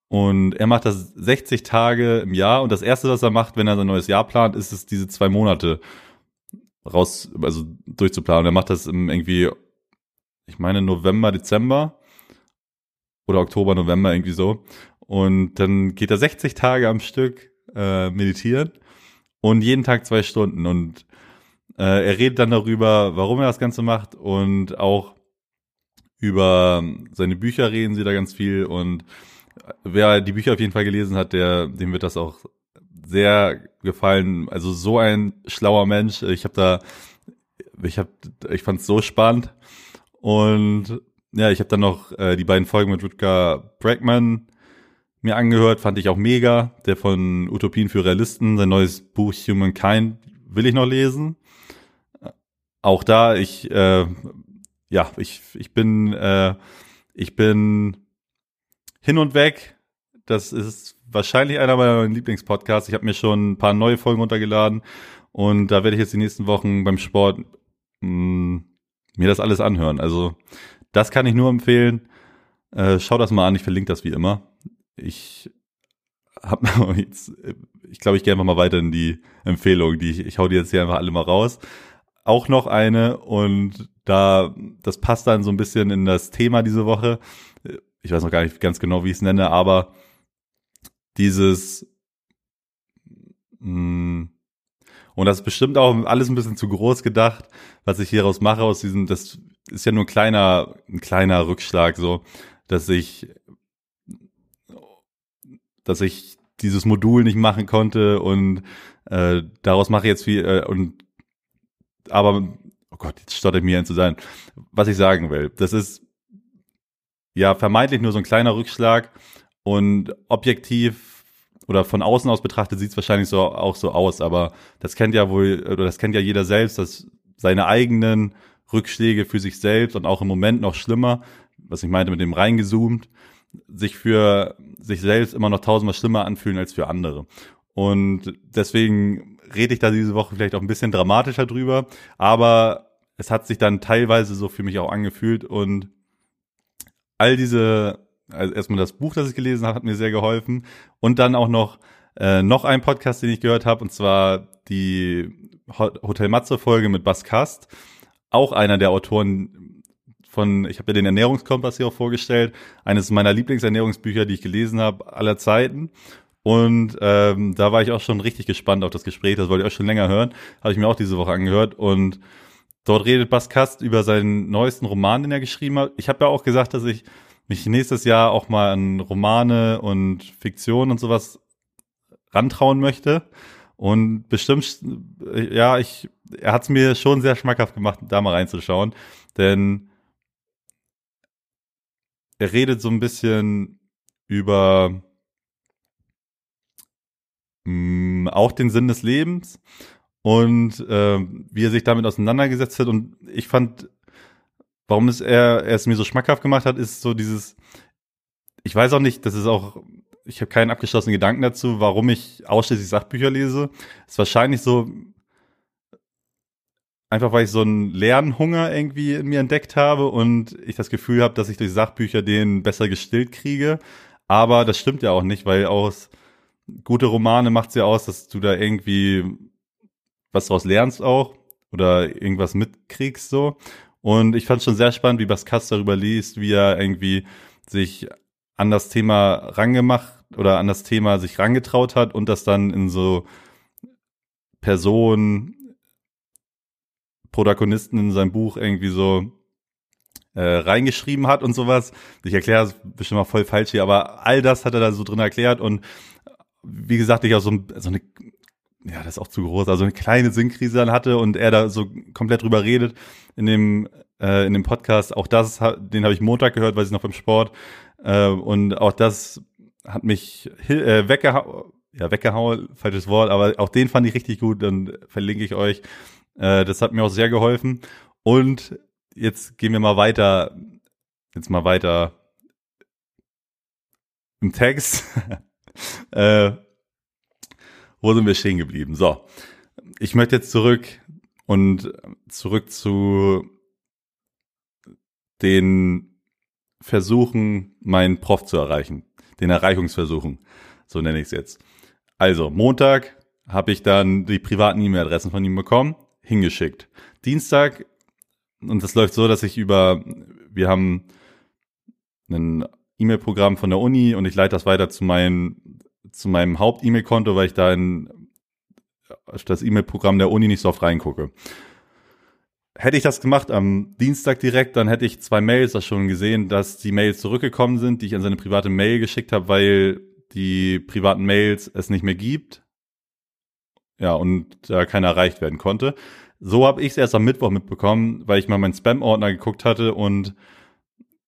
[SPEAKER 1] Und er macht das 60 Tage im Jahr. Und das erste, was er macht, wenn er sein neues Jahr plant, ist es diese zwei Monate raus, also durchzuplanen. Er macht das im irgendwie, ich meine November, Dezember oder Oktober, November irgendwie so. Und dann geht er 60 Tage am Stück äh, meditieren und jeden Tag zwei Stunden. Und äh, er redet dann darüber, warum er das Ganze macht und auch über seine Bücher reden sie da ganz viel und wer die Bücher auf jeden Fall gelesen hat, der dem wird das auch sehr gefallen. Also so ein schlauer Mensch. Ich habe da, ich habe, ich fand es so spannend. Und ja, ich habe dann noch äh, die beiden Folgen mit Rutger Bregman mir angehört, fand ich auch mega. Der von Utopien für Realisten, sein neues Buch Humankind will ich noch lesen. Auch da, ich, äh, ja, ich, ich bin, äh, ich bin hin und weg. Das ist wahrscheinlich einer meiner Lieblingspodcasts. Ich habe mir schon ein paar neue Folgen runtergeladen und da werde ich jetzt die nächsten Wochen beim Sport mh, mm, mir das alles anhören. Also das kann ich nur empfehlen. Äh, schau das mal an, ich verlinke das wie immer. Ich hab jetzt, ich glaube, ich gehe einfach mal weiter in die Empfehlung, die ich, ich hau die jetzt hier einfach alle mal raus. Auch noch eine und da, das passt dann so ein bisschen in das Thema diese Woche. Ich weiß noch gar nicht ganz genau, wie ich es nenne, aber dieses mh, mm, und das ist bestimmt auch alles ein bisschen zu groß gedacht, was ich hieraus mache, aus diesem, das ist ja nur ein kleiner, ein kleiner Rückschlag, so, dass ich, dass ich dieses Modul nicht machen konnte und äh, daraus mache ich jetzt viel äh, und aber Gott, jetzt stottert mir ein zu sein. Was ich sagen will, das ist ja vermeintlich nur so ein kleiner Rückschlag und objektiv oder von außen aus betrachtet sieht es wahrscheinlich so auch so aus, aber das kennt ja wohl oder das kennt ja jeder selbst, dass seine eigenen Rückschläge für sich selbst und auch im Moment noch schlimmer, was ich meinte mit dem reingezoomt, sich für sich selbst immer noch tausendmal schlimmer anfühlen als für andere. Und deswegen rede ich da diese Woche vielleicht auch ein bisschen dramatischer drüber, aber es hat sich dann teilweise so für mich auch angefühlt und all diese, also erstmal das Buch, das ich gelesen habe, hat mir sehr geholfen und dann auch noch äh, noch ein Podcast, den ich gehört habe, und zwar die Hotel Matze Folge mit Bas Kast, auch einer der Autoren von, ich habe ja den Ernährungskompass hier auch vorgestellt, eines meiner Lieblingsernährungsbücher, die ich gelesen habe aller Zeiten. Und ähm, da war ich auch schon richtig gespannt auf das Gespräch, das wollte ich auch schon länger hören, habe ich mir auch diese Woche angehört und dort redet Bas Kast über seinen neuesten Roman, den er geschrieben hat. Ich habe ja auch gesagt, dass ich mich nächstes Jahr auch mal an Romane und Fiktion und sowas rantrauen möchte. Und bestimmt, ja, ich, er hat es mir schon sehr schmackhaft gemacht, da mal reinzuschauen. Denn er redet so ein bisschen über mh, mm, auch den Sinn des Lebens und äh, wie er sich damit auseinandergesetzt hat. Und ich fand, warum es er, er es mir so schmackhaft gemacht hat, ist so dieses, ich weiß auch nicht, das ist auch ich habe keinen abgeschlossenen Gedanken dazu, warum ich ausschließlich Sachbücher lese. Ist wahrscheinlich so, einfach weil ich so einen Lernhunger irgendwie in mir entdeckt habe und ich das Gefühl habe, dass ich durch Sachbücher den besser gestillt kriege. Aber das stimmt ja auch nicht, weil aus gute Romane macht es ja aus, dass du da irgendwie was draus lernst auch oder irgendwas mitkriegst so. Und ich fand schon sehr spannend, wie Baskas darüber liest, wie er irgendwie sich an das Thema rangemacht oder an das Thema sich rangetraut hat und das dann in so Personen, Protagonisten in seinem Buch irgendwie so äh, reingeschrieben hat und sowas. Ich erkläre es bestimmt mal voll falsch hier, aber all das hat er da so drin erklärt und wie gesagt, ich auch so, so eine, ja, das ist auch zu groß, also eine kleine Sinnkrise dann hatte und er da so komplett drüber redet in dem äh, in dem Podcast. Auch das, den habe ich Montag gehört, weil ich noch beim Sport äh, und auch das hat mich äh, weggehauen, ja, weggehauen, falsches Wort, aber auch den fand ich richtig gut, dann verlinke ich euch. Äh, das hat mir auch sehr geholfen. Und jetzt gehen wir mal weiter, jetzt mal weiter im Text. äh, wo sind wir stehen geblieben? So, ich möchte jetzt zurück und zurück zu den versuchen, meinen Prof zu erreichen. Den Erreichungsversuchen. So nenne ich es jetzt. Also, Montag habe ich dann die privaten E-Mail-Adressen von ihm bekommen, hingeschickt. Dienstag, und das läuft so, dass ich über, wir haben ein E-Mail-Programm von der Uni und ich leite das weiter zu, meinem zu meinem Haupt-E-Mail-Konto, weil ich da in das E-Mail-Programm der Uni nicht so oft reingucke. Hätte ich das gemacht am Dienstag direkt, dann hätte ich zwei Mails das schon gesehen, dass die Mails zurückgekommen sind, die ich an seine private Mail geschickt habe, weil die privaten Mails es nicht mehr gibt. Ja, und da keiner erreicht werden konnte. So habe ich es erst am Mittwoch mitbekommen, weil ich mal meinen Spam-Ordner geguckt hatte und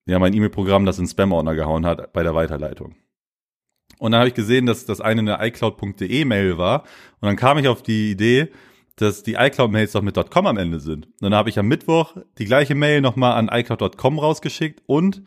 [SPEAKER 1] ja, mein E-Mail-Programm das in Spam-Ordner gehauen hat bei der Weiterleitung. Und dann habe ich gesehen, dass das eine eine iCloud.de Mail war. Und dann kam ich auf die Idee, dass die iCloud-Mails doch mit .com am Ende sind. Und dann habe ich am Mittwoch die gleiche Mail nochmal an iCloud.com rausgeschickt und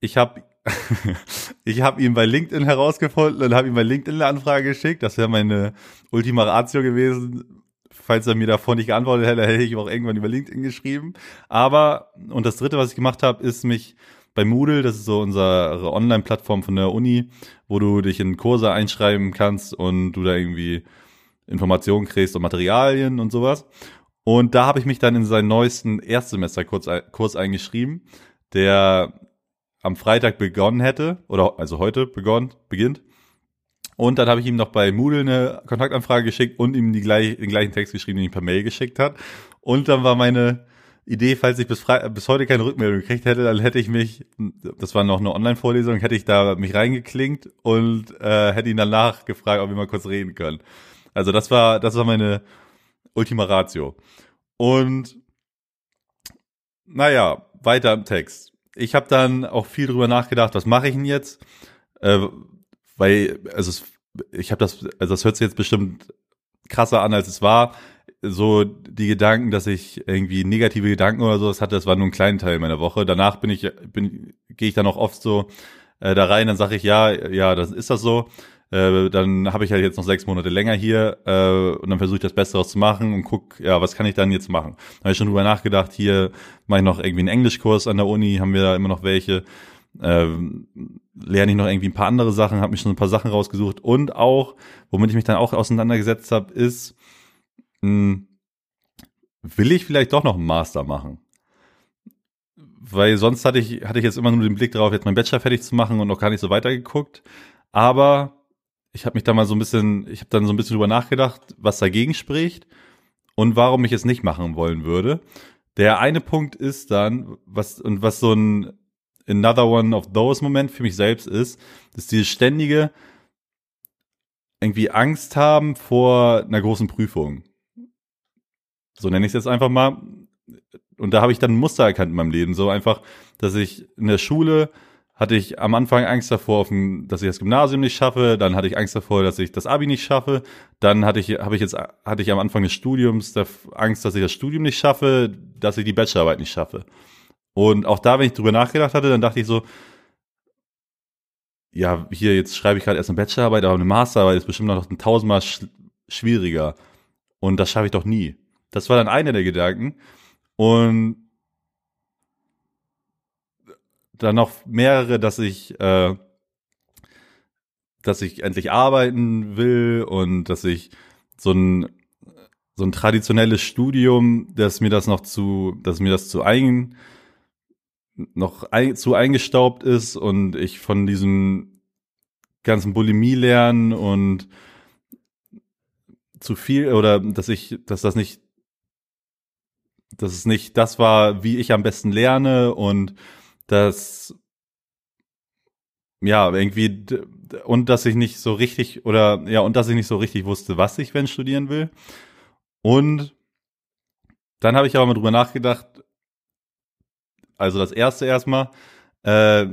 [SPEAKER 1] ich habe ich habe ihn bei LinkedIn herausgefunden und habe ihm bei LinkedIn eine Anfrage geschickt. Das wäre meine Ultima Ratio gewesen. Falls er mir davor nicht geantwortet hätte, hätte ich auch irgendwann über LinkedIn geschrieben. Aber, und das dritte, was ich gemacht habe, ist mich bei Moodle, das ist so unsere Online-Plattform von der Uni, wo du dich in Kurse einschreiben kannst und du da irgendwie Informationen kriegst und Materialien und sowas. Und da habe ich mich dann in seinen neuesten Erstsemesterkurs Kurs eingeschrieben, der am Freitag begonnen hätte, oder also heute begonnen, beginnt. Und dann habe ich ihm noch bei Moodle eine Kontaktanfrage geschickt und ihm die gleich, den gleichen Text geschrieben, den ich per Mail geschickt hat. Und dann war meine Idee, falls ich bis, bis heute keine Rückmeldung gekriegt hätte, dann hätte ich mich, das war noch eine Online-Vorlesung, hätte ich da mich reingeklinkt und äh, hätte ihn danach gefragt, ob wir mal kurz reden können. Also das war, das war meine Ultima Ratio. Und naja, weiter im Text. Ich habe dann auch viel drüber nachgedacht, was mache ich denn jetzt? Äh, weil, also ich habe das, also das hört sich jetzt bestimmt krasser an, als es war so die Gedanken, dass ich irgendwie negative Gedanken oder sowas hatte, das war nur ein kleiner Teil meiner Woche. Danach bin ich, bin, gehe ich dann auch oft so äh, da rein, dann sage ich, ja, ja, das ist das so. Äh, dann habe ich halt jetzt noch sechs Monate länger hier äh, und dann versuche ich das Beste zu machen und guck, ja, was kann ich dann jetzt machen? Da habe ich schon drüber nachgedacht, hier mache ich noch irgendwie einen Englischkurs an der Uni, haben wir da immer noch welche. Äh, lerne ich noch irgendwie ein paar andere Sachen, habe mich schon ein paar Sachen rausgesucht und auch, womit ich mich dann auch auseinandergesetzt habe, ist, hm, will ich vielleicht doch noch einen Master machen? Weil sonst hatte ich, hatte ich jetzt immer nur den Blick darauf, jetzt meinen Bachelor fertig zu machen und noch gar nicht so weitergeguckt. Aber ich habe mich da mal so ein bisschen, ich habe dann so ein bisschen drüber nachgedacht, was dagegen spricht und warum ich es nicht machen wollen würde. Der eine Punkt ist dann, was, und was so ein another one of those Moment für mich selbst ist, ist dieses ständige irgendwie Angst haben vor einer großen Prüfung. So nenne ich es jetzt einfach mal. Und da habe ich dann ein Muster erkannt in meinem Leben. So einfach, dass ich in der Schule hatte ich am Anfang Angst davor, dass ich das Gymnasium nicht schaffe. Dann hatte ich Angst davor, dass ich das Abi nicht schaffe. Dann hatte ich, habe ich jetzt, hatte ich am Anfang des Studiums Angst, dass ich das Studium nicht schaffe, dass ich die Bachelorarbeit nicht schaffe. Und auch da, wenn ich drüber nachgedacht hatte, dann dachte ich so, ja, hier jetzt schreibe ich gerade erst eine Bachelorarbeit, aber eine Masterarbeit ist bestimmt noch tausendmal sch schwieriger. Und das schaffe ich doch nie. Das war dann einer der Gedanken. Und dann noch mehrere, dass ich, äh, dass ich endlich arbeiten will und dass ich so ein so ein traditionelles Studium, dass mir das noch zu, dass mir das zu eigen noch ein, zu eingestaubt ist und ich von diesem ganzen Bulimie lernen und zu viel oder dass ich, dass das nicht dass es nicht das war, wie ich am besten lerne und dass ja, irgendwie und dass ich nicht so richtig oder ja, und dass ich nicht so richtig wusste, was ich wenn studieren will. Und dann habe ich aber mal drüber nachgedacht, also das erste erstmal, äh,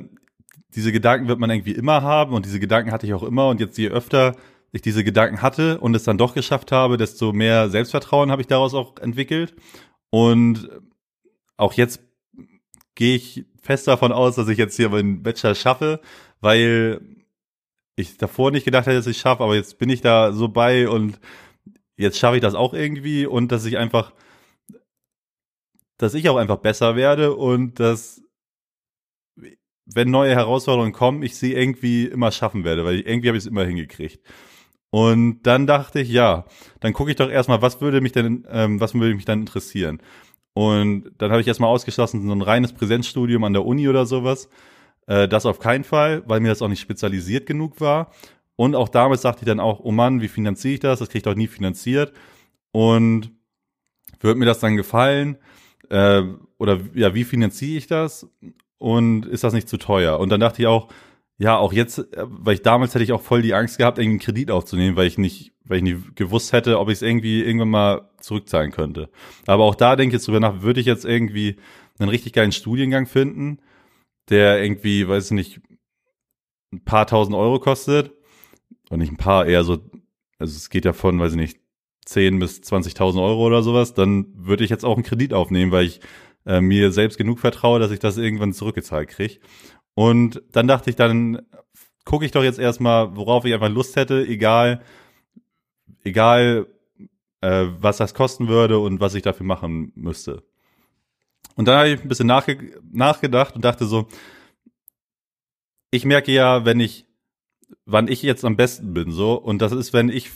[SPEAKER 1] diese Gedanken wird man irgendwie immer haben und diese Gedanken hatte ich auch immer und jetzt je öfter ich diese Gedanken hatte und es dann doch geschafft habe, desto mehr Selbstvertrauen habe ich daraus auch entwickelt und auch jetzt gehe ich fest davon aus, dass ich jetzt hier meinen Bachelor schaffe, weil ich davor nicht gedacht hätte, dass ich schaffe, aber jetzt bin ich da so bei und jetzt schaffe ich das auch irgendwie und dass ich einfach, dass ich auch einfach besser werde und dass, wenn neue Herausforderungen kommen, ich sie irgendwie immer schaffen werde, weil irgendwie habe ich es immer hingekriegt. Und dann dachte ich, ja, dann gucke ich doch erstmal, was würde mich denn, ähm, was würde mich dann interessieren? Und dann habe ich erstmal ausgeschlossen, so ein reines Präsenzstudium an der Uni oder sowas. Äh, das auf keinen Fall, weil mir das auch nicht spezialisiert genug war. Und auch damals dachte ich dann auch, oh Mann, wie finanziere ich das? Das kriege ich doch nie finanziert. Und wird mir das dann gefallen? Äh, oder ja, wie finanziere ich das? Und ist das nicht zu teuer? Und dann dachte ich auch, ja, auch jetzt, äh, weil ich damals hätte ich auch voll die Angst gehabt, irgendwie einen Kredit aufzunehmen, weil ich nicht, weil ich nicht gewusst hätte, ob ich es irgendwie irgendwann mal zurückzahlen könnte. Aber auch da denke ich jetzt drüber nach, würde ich jetzt irgendwie einen richtig geilen Studiengang finden, der irgendwie, weiß ich nicht, ein paar tausend Euro kostet. Und nicht ein paar, eher so, also es geht ja von, weiß ich nicht, 10 bis 20.000 Euro oder sowas, dann würde ich jetzt auch einen Kredit aufnehmen, weil ich äh, mir selbst genug vertraue, dass ich das irgendwann zurückgezahlt kriege. Und dann dachte ich, dann gucke ich doch jetzt erstmal, worauf ich einfach Lust hätte, egal, egal, äh, was das kosten würde und was ich dafür machen müsste. Und dann habe ich ein bisschen nachge nachgedacht und dachte so, ich merke ja, wenn ich, wann ich jetzt am besten bin, so, und das ist, wenn ich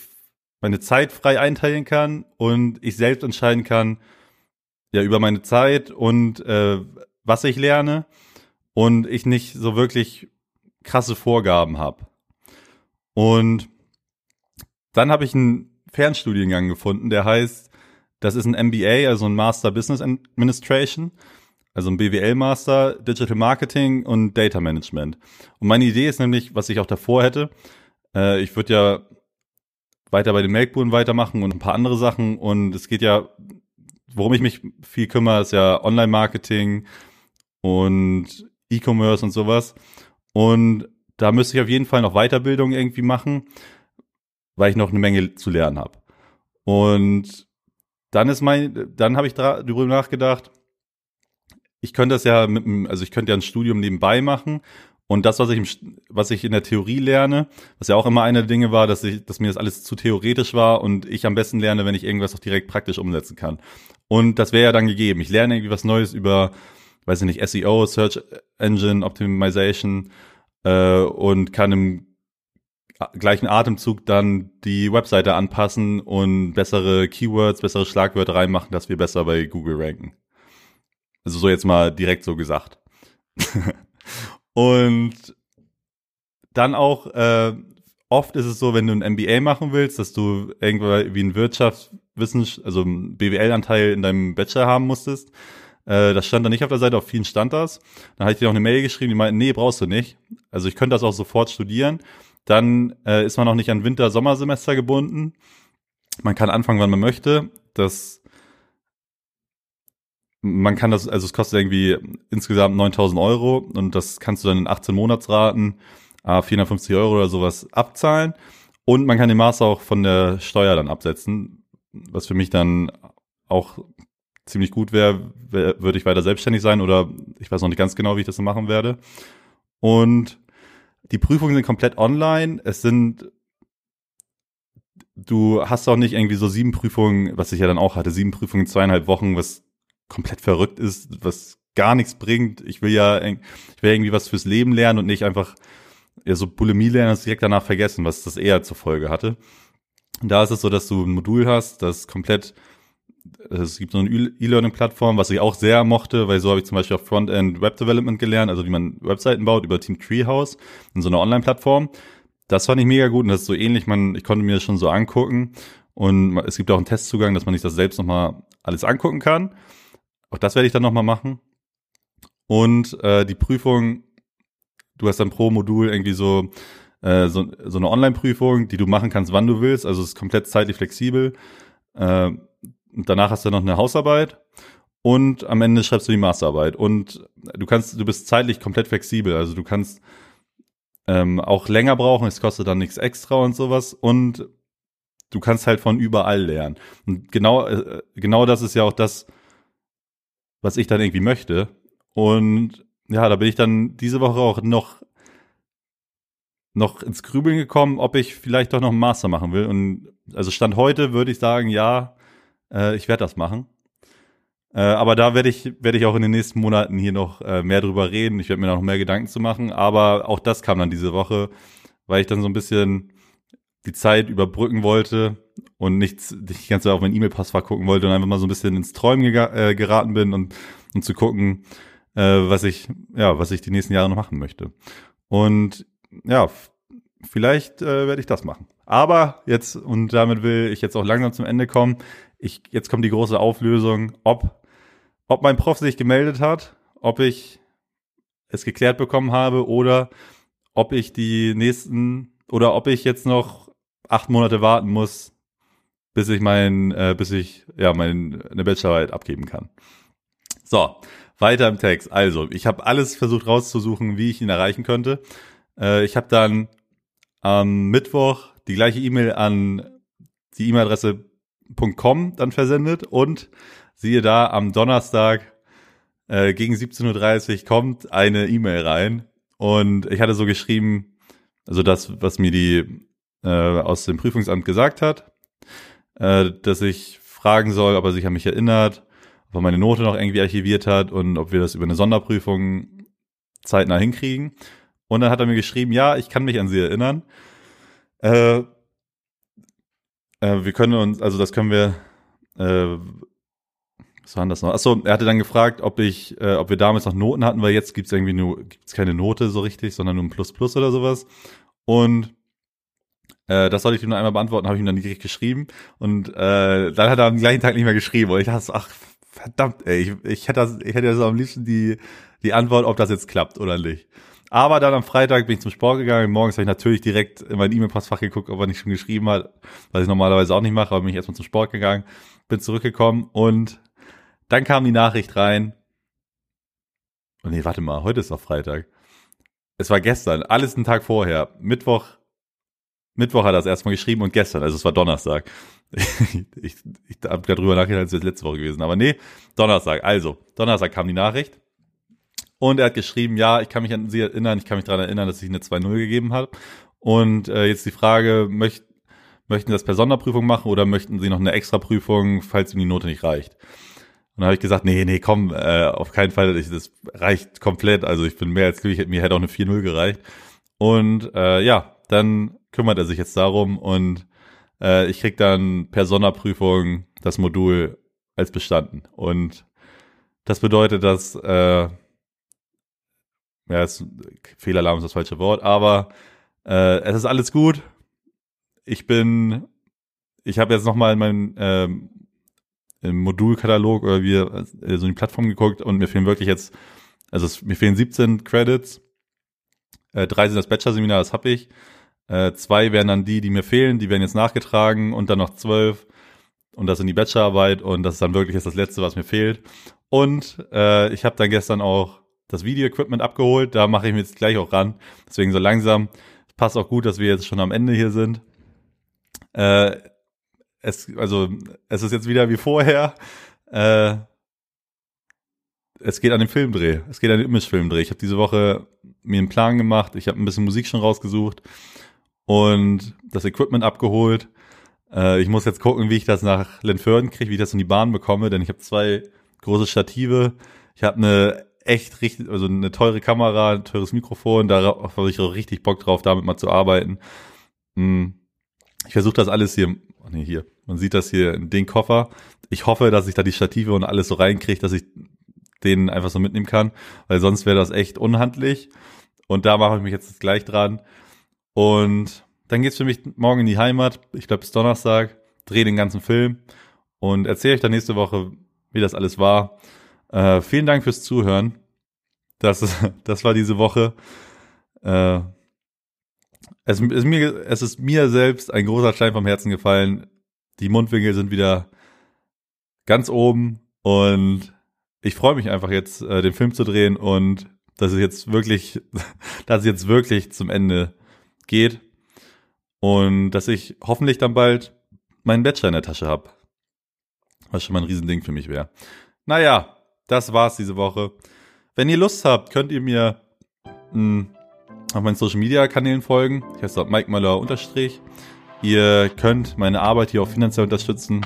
[SPEAKER 1] meine Zeit frei einteilen kann und ich selbst entscheiden kann, ja, über meine Zeit und äh, was ich lerne und ich nicht so wirklich krasse Vorgaben habe. Und dann habe ich einen Fernstudiengang gefunden, der heißt Das ist ein MBA, also ein Master Business Administration, also ein BWL-Master, Digital Marketing und Data Management. Und meine Idee ist nämlich, was ich auch davor hätte, äh, ich würde ja weiter bei den Melkburen weitermachen und ein paar andere Sachen. Und es geht ja, worum ich mich viel kümmere, ist ja Online-Marketing und E-Commerce und sowas. Und da müsste ich auf jeden Fall noch Weiterbildung irgendwie machen, weil ich noch eine Menge zu lernen habe. Und dann ist mein, dann habe ich darüber nachgedacht, ich könnte das ja mit einem, also ich könnte ja ein Studium nebenbei machen und das, was ich, im, was ich in der Theorie lerne, was ja auch immer eine der Dinge war, dass ich, dass mir das alles zu theoretisch war und ich am besten lerne, wenn ich irgendwas auch direkt praktisch umsetzen kann. Und das wäre ja dann gegeben. Ich lerne irgendwie was Neues über, weiß ich nicht, SEO, Search Engine Optimization äh, und kann im gleichen Atemzug dann die Webseite anpassen und bessere Keywords, bessere Schlagwörter reinmachen, dass wir besser bei Google ranken. Also so jetzt mal direkt so gesagt. und dann auch, äh, oft ist es so, wenn du ein MBA machen willst, dass du irgendwo wie ein Wirtschaftswissenschaft, also BWL-Anteil in deinem Bachelor haben musstest. Äh, das stand da nicht auf der Seite, auf vielen stand das. Dann habe ich dir auch eine Mail geschrieben, die meinten, nee, brauchst du nicht. Also ich könnte das auch sofort studieren. Dann äh, ist man auch nicht an Winter-Sommersemester gebunden. Man kann anfangen, wann man möchte. Das man kann das, also es kostet irgendwie insgesamt 9000 Euro und das kannst du dann in 18 Monatsraten, äh, 450 Euro oder sowas abzahlen. Und man kann den Master auch von der Steuer dann absetzen, was für mich dann auch ziemlich gut wäre, wär, würde ich weiter selbstständig sein oder ich weiß noch nicht ganz genau, wie ich das machen werde. Und die Prüfungen sind komplett online. Es sind du hast auch nicht irgendwie so sieben Prüfungen, was ich ja dann auch hatte, sieben Prüfungen, zweieinhalb Wochen, was komplett verrückt ist, was gar nichts bringt. Ich will ja, ich will irgendwie was fürs Leben lernen und nicht einfach ja, so Bulimie lernen und direkt danach vergessen, was das eher zur Folge hatte. Und da ist es so, dass du ein Modul hast, das komplett, es gibt so eine E-Learning-Plattform, was ich auch sehr mochte, weil so habe ich zum Beispiel auch Frontend Web Development gelernt, also wie man Webseiten baut über Team Treehouse in so einer Online-Plattform. Das fand ich mega gut und das ist so ähnlich, man, ich konnte mir das schon so angucken und es gibt auch einen Testzugang, dass man sich das selbst nochmal alles angucken kann. Auch das werde ich dann nochmal machen. Und äh, die Prüfung, du hast dann pro Modul irgendwie so, äh, so, so eine Online-Prüfung, die du machen kannst, wann du willst. Also es ist komplett zeitlich flexibel. Äh, danach hast du noch eine Hausarbeit und am Ende schreibst du die Masterarbeit. Und du kannst, du bist zeitlich komplett flexibel. Also du kannst ähm, auch länger brauchen, es kostet dann nichts extra und sowas. Und du kannst halt von überall lernen. Und genau, äh, genau das ist ja auch das, was ich dann irgendwie möchte. Und ja, da bin ich dann diese Woche auch noch noch ins Grübeln gekommen, ob ich vielleicht doch noch einen Master machen will. Und also Stand heute würde ich sagen, ja, äh, ich werde das machen. Äh, aber da werde ich, werde ich auch in den nächsten Monaten hier noch äh, mehr drüber reden. Ich werde mir noch mehr Gedanken zu machen. Aber auch das kam dann diese Woche, weil ich dann so ein bisschen die Zeit überbrücken wollte und nicht die ganze Zeit auf mein E-Mail-Passwort gucken wollte und einfach mal so ein bisschen ins Träumen äh, geraten bin und, und zu gucken, äh, was ich, ja, was ich die nächsten Jahre noch machen möchte. Und ja, vielleicht äh, werde ich das machen. Aber jetzt, und damit will ich jetzt auch langsam zum Ende kommen, ich, jetzt kommt die große Auflösung, ob, ob mein Prof sich gemeldet hat, ob ich es geklärt bekommen habe oder ob ich die nächsten oder ob ich jetzt noch acht Monate warten muss, bis ich mein, äh, bis ich ja meine Bachelorarbeit abgeben kann. So, weiter im Text. Also, ich habe alles versucht rauszusuchen, wie ich ihn erreichen könnte. Äh, ich habe dann am Mittwoch die gleiche E-Mail an die E-Mail-Adresse .com dann versendet und siehe da, am Donnerstag äh, gegen 17.30 Uhr kommt eine E-Mail rein und ich hatte so geschrieben, also das, was mir die äh, aus dem Prüfungsamt gesagt hat, äh, dass ich fragen soll, ob er sich an mich erinnert, ob er meine Note noch irgendwie archiviert hat und ob wir das über eine Sonderprüfung zeitnah hinkriegen. Und dann hat er mir geschrieben, ja, ich kann mich an sie erinnern. Äh, äh, wir können uns, also das können wir, äh, was war denn das noch? Achso, er hatte dann gefragt, ob ich, äh, ob wir damals noch Noten hatten, weil jetzt gibt's irgendwie nur, gibt's keine Note so richtig, sondern nur ein Plus Plus oder sowas. Und Äh, das sollte ich ihm nur einmal beantworten, habe ich ihm dann direkt geschrieben. Und äh, dann hat er am gleichen Tag nicht mehr geschrieben. Und ich dachte, ach, verdammt, ey, ich, ich hätte das, ich hätte so am liebsten die, die Antwort, ob das jetzt klappt oder nicht. Aber dann am Freitag bin ich zum Sport gegangen. Morgens habe ich natürlich direkt in mein E-Mail-Postfach geguckt, ob er nicht schon geschrieben hat, was ich normalerweise auch nicht mache, aber bin ich erstmal zum Sport gegangen, bin zurückgekommen und dann kam die Nachricht rein. Oh nee, warte mal, heute ist doch Freitag. Es war gestern, alles einen Tag vorher. Mittwoch, Mittwoch hat er das erstmal geschrieben und gestern, also es war Donnerstag. ich ich, ich habe gerade drüber nachgedacht, als wäre es letzte Woche gewesen. Aber nee, Donnerstag. Also, Donnerstag kam die Nachricht. Und er hat geschrieben, ja, ich kann mich an Sie erinnern, ich kann mich daran erinnern, dass ich eine 2-0 gegeben habe. Und äh, jetzt die Frage, möcht, möchten Sie das per Sonderprüfung machen oder möchten Sie noch eine Extraprüfung, falls Ihnen die Note nicht reicht? Und dann habe ich gesagt, nee, nee, komm, äh, auf keinen Fall, ich, das reicht komplett. Also ich bin mehr als glücklich, mir hätte auch eine 4-0 gereicht. Und äh, ja, dann kümmert er sich jetzt darum und äh, ich krieg dann per Sonderprüfung das Modul als bestanden. Und das bedeutet, dass äh, ja, ist, Fehlalarm ist das falsche Wort, aber äh, es ist alles gut. Ich bin, ich habe jetzt nochmal in meinem ähm, Modulkatalog oder wie äh, so in die Plattform geguckt und mir fehlen wirklich jetzt, also es, mir fehlen 17 Credits. Äh, drei sind das Bachelor-Seminar, das habe ich. Äh, zwei wären dann die, die mir fehlen, die werden jetzt nachgetragen und dann noch zwölf. Und das sind die Bachelorarbeit und das ist dann wirklich jetzt das Letzte, was mir fehlt. Und äh, ich habe dann gestern auch das Video-Equipment abgeholt. Da mache ich mir jetzt gleich auch ran. Deswegen so langsam. Es passt auch gut, dass wir jetzt schon am Ende hier sind. Äh, es, also, es ist jetzt wieder wie vorher. Äh, es geht an den Filmdreh. Es geht an den Image-Filmdreh. Ich habe diese Woche mir einen Plan gemacht. Ich habe ein bisschen Musik schon rausgesucht und das Equipment abgeholt. Äh, ich muss jetzt gucken, wie ich das nach Lenförden kriege, wie ich das in die Bahn bekomme, denn ich habe zwei große Stative. Ich habe eine echt richtig, also eine teure Kamera, ein teures Mikrofon, da habe ich auch richtig Bock drauf, damit mal zu arbeiten. Hm. Ich versuche das alles hier, oh nee, hier, man sieht das hier in den Koffer. Ich hoffe, dass ich da die Stative und alles so reinkriege, dass ich den einfach so mitnehmen kann, weil sonst wäre das echt unhandlich. Und da mache ich mich jetzt gleich dran. Und dann geht's für mich morgen in die Heimat. Ich glaube bis Donnerstag, drehe den ganzen Film und erzähle euch dann nächste Woche, wie das alles war. Äh, vielen Dank fürs Zuhören. Das, das war diese Woche. Äh, es, ist mir, es ist mir selbst ein großer Stein vom Herzen gefallen. Die Mundwinkel sind wieder ganz oben und ich freue mich einfach jetzt, äh, den Film zu drehen und dass es jetzt wirklich, dass es jetzt wirklich zum Ende geht und dass ich hoffentlich dann bald meinen Bachelor in der Tasche habe. Was schon mal ein Riesending für mich wäre. Naja, das war's diese Woche. Wenn ihr Lust habt, könnt ihr mir mh, hm, auf meinen Social Media Kanälen folgen. Ich heiße dort Mike Möller unterstrich. Ihr könnt meine Arbeit hier auch finanziell unterstützen.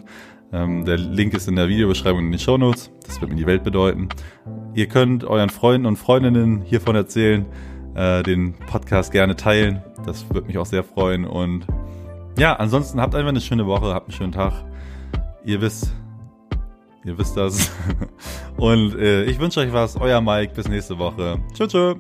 [SPEAKER 1] Ähm, der Link ist in der Videobeschreibung in den Show Notes. Das wird mir die Welt bedeuten. Ihr könnt euren Freunden und Freundinnen hiervon erzählen, äh, den Podcast gerne teilen. Das würde mich auch sehr freuen. Und ja, ansonsten habt einfach eine schöne Woche, habt einen schönen Tag. Ihr wisst, Ihr wisst das. Und äh, ich wünsche euch was. Euer Mike. Bis nächste Woche. Tschüss. tschüss.